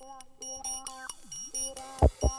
Thank you.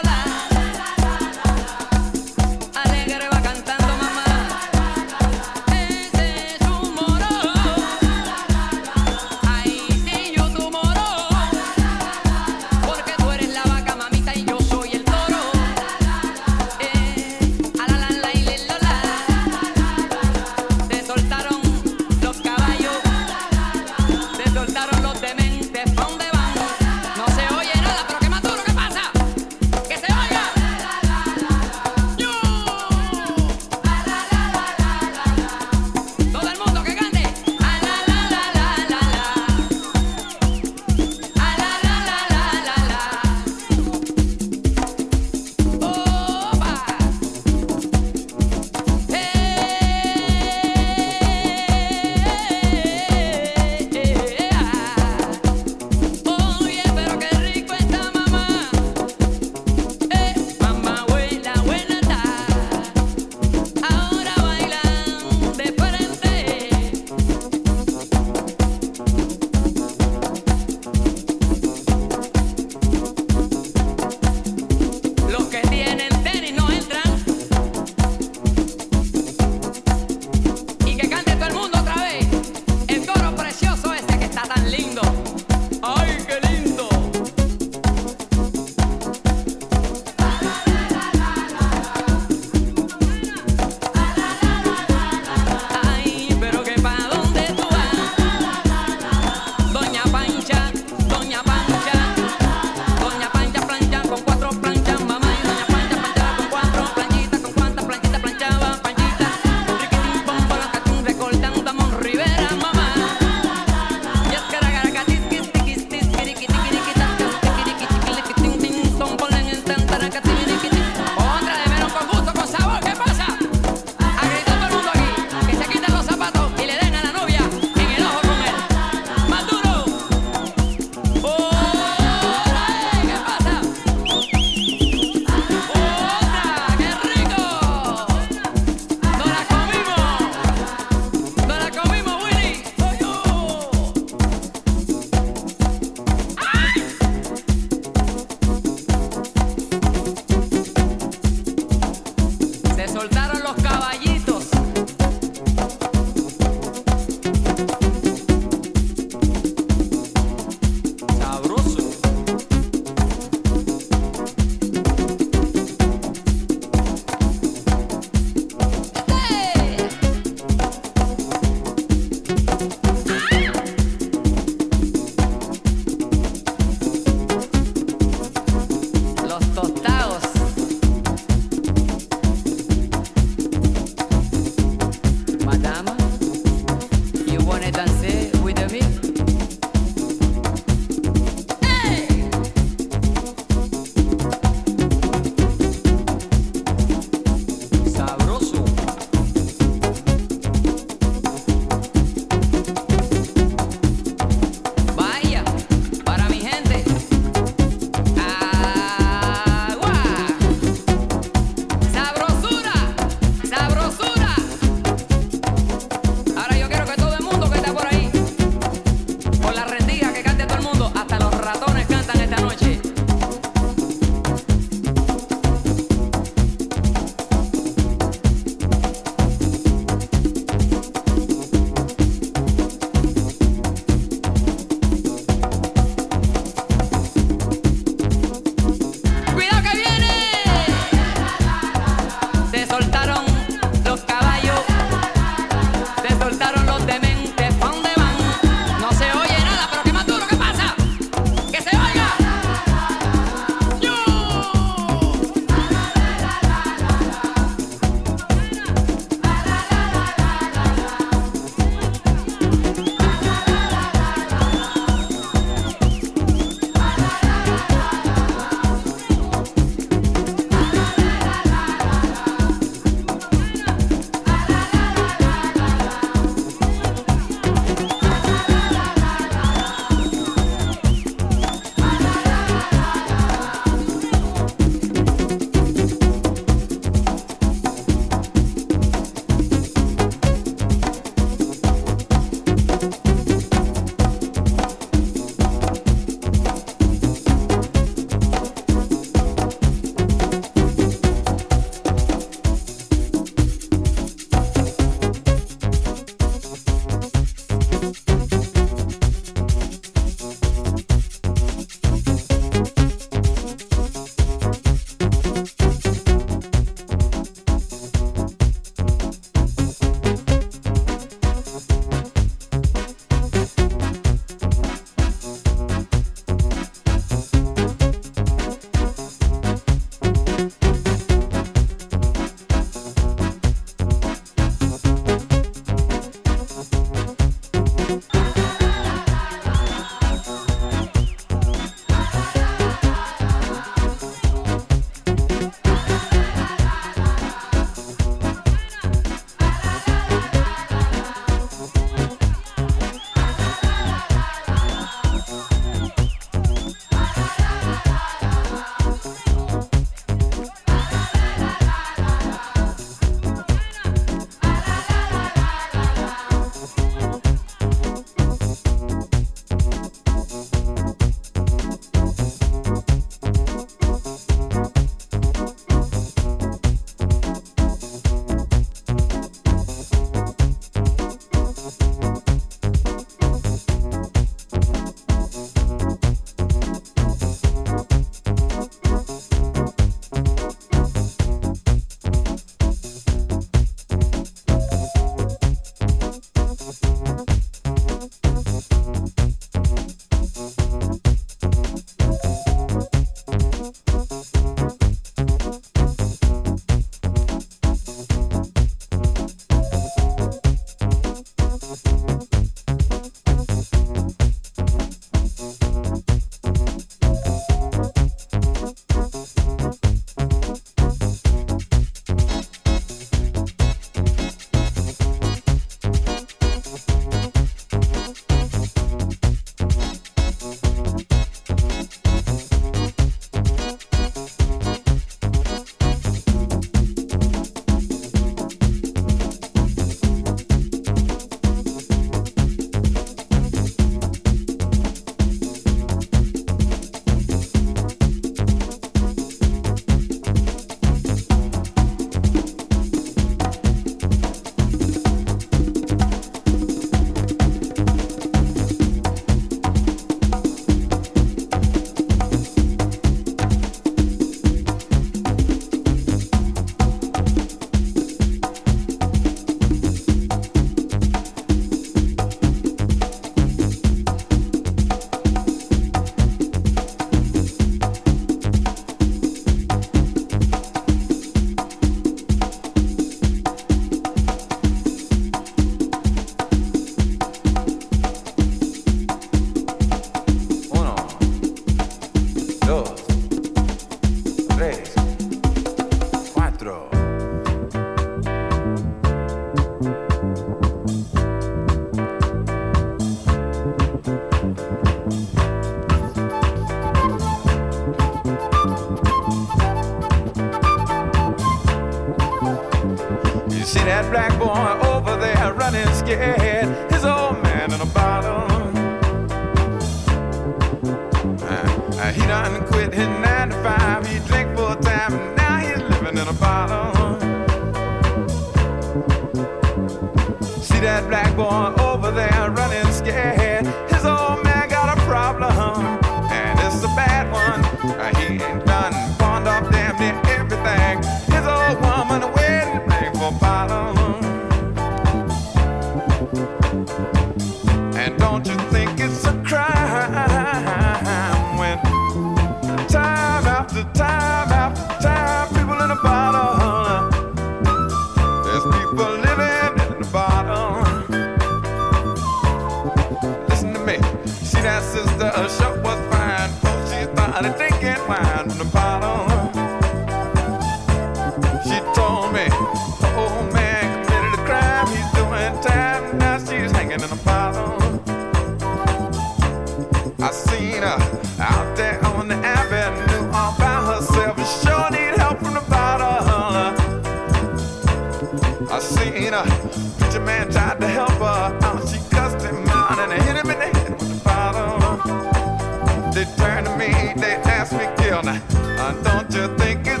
Don't you think it's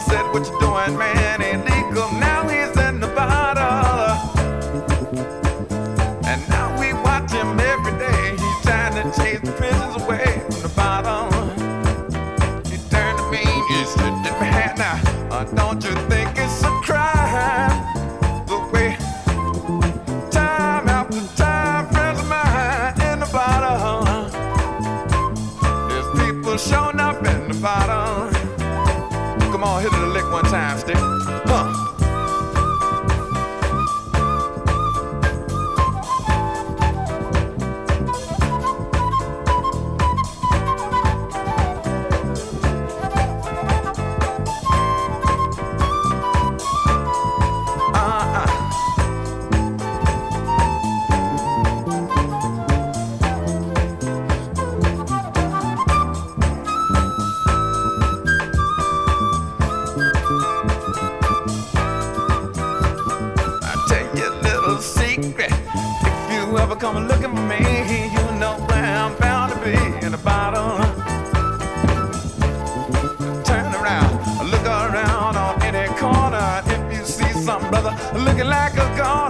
said, What you doing, man? something, brother, looking like a god.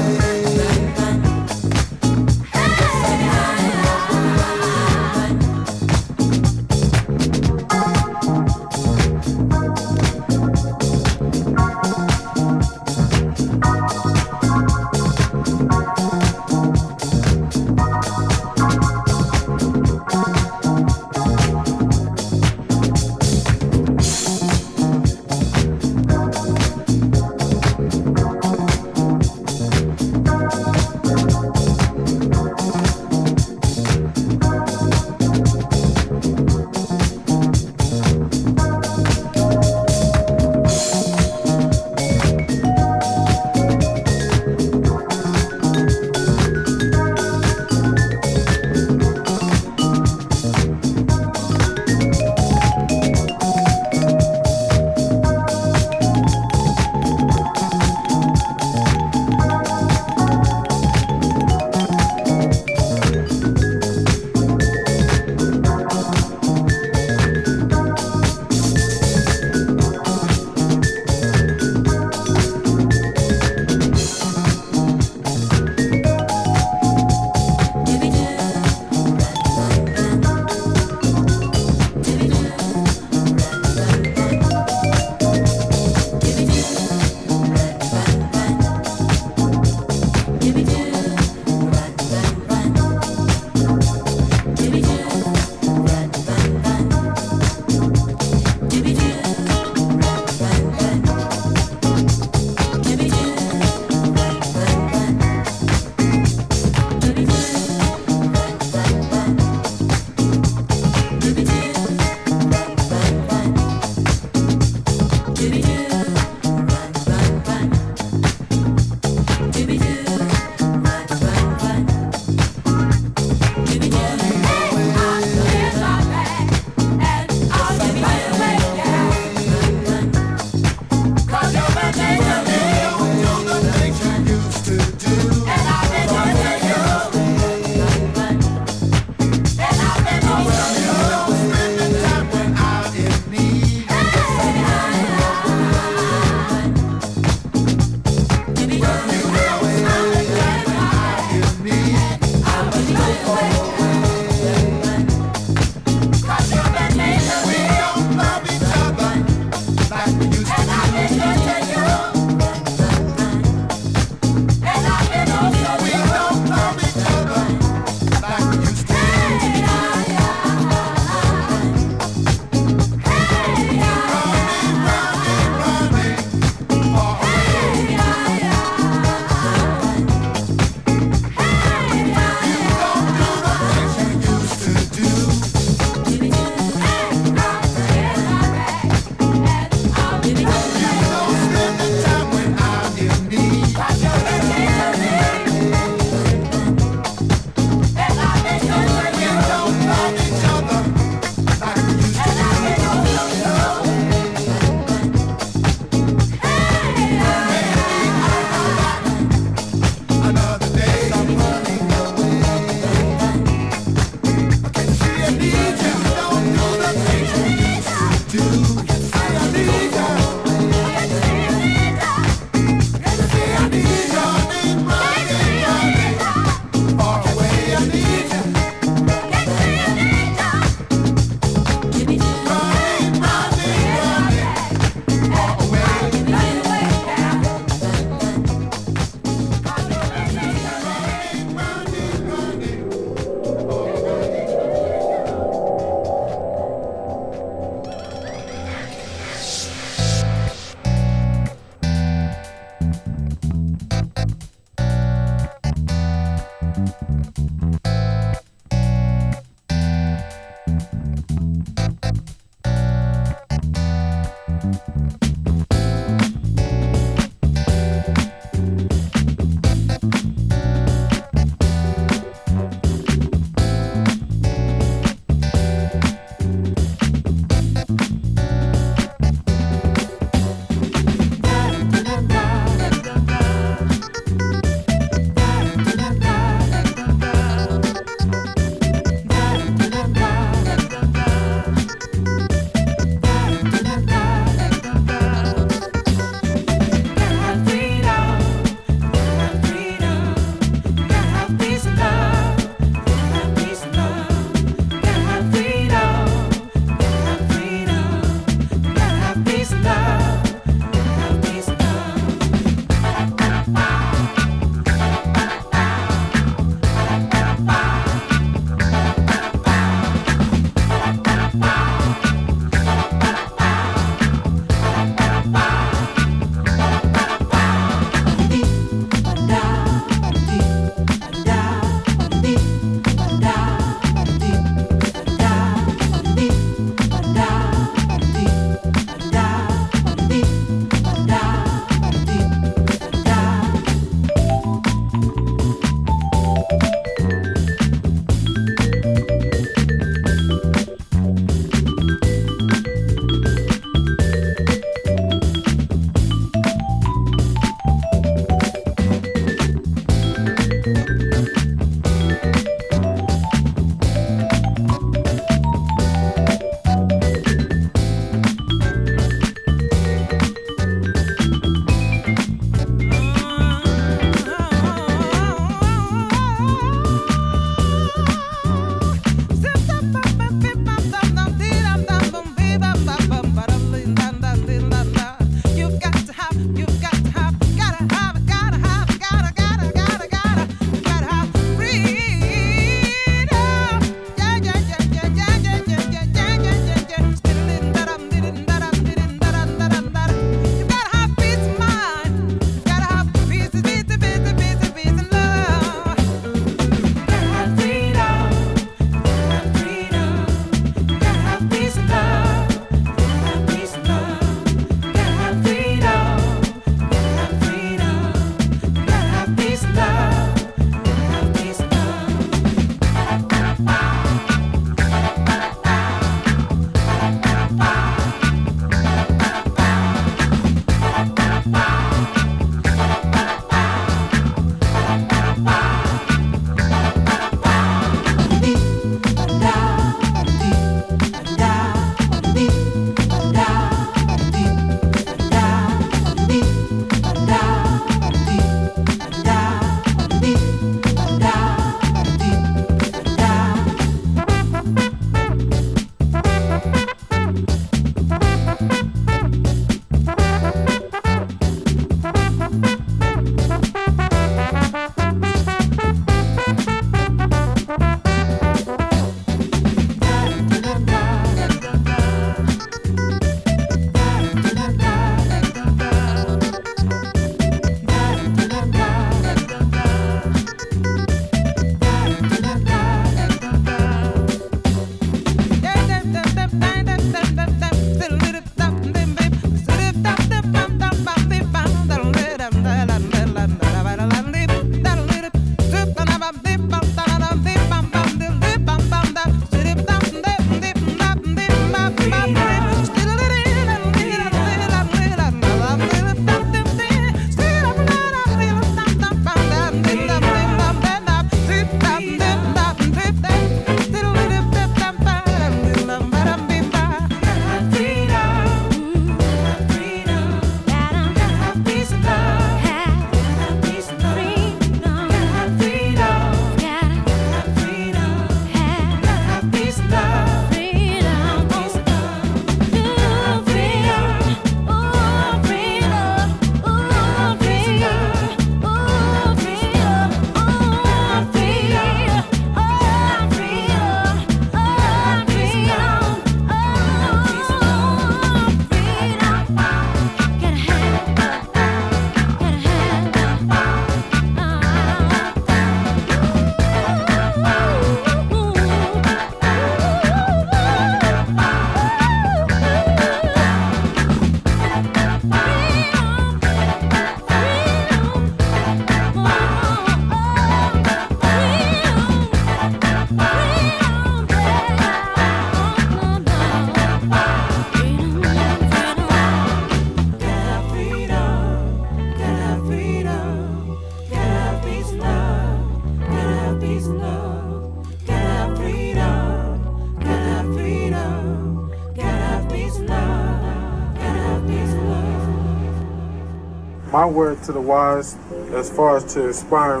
My word to the wise, as far as to inspire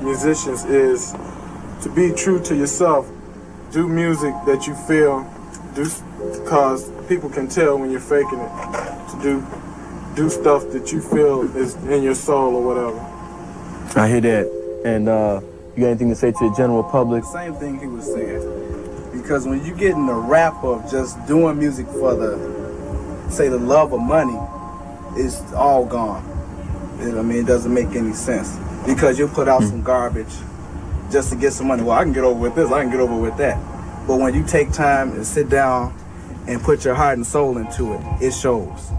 musicians, is to be true to yourself. Do music that you feel, do because people can tell when you're faking it. To do do stuff that you feel is in your soul or whatever. I hear that. And uh, you got anything to say to the general public? Same thing he was saying. Because when you get in the rap of just doing music for the, say, the love of money, it's all gone. I mean, it doesn't make any sense. Because you'll put out mm. some garbage just to get some money. Well, I can get over with this, I can get over with that. But when you take time and sit down and put your heart and soul into it, it shows.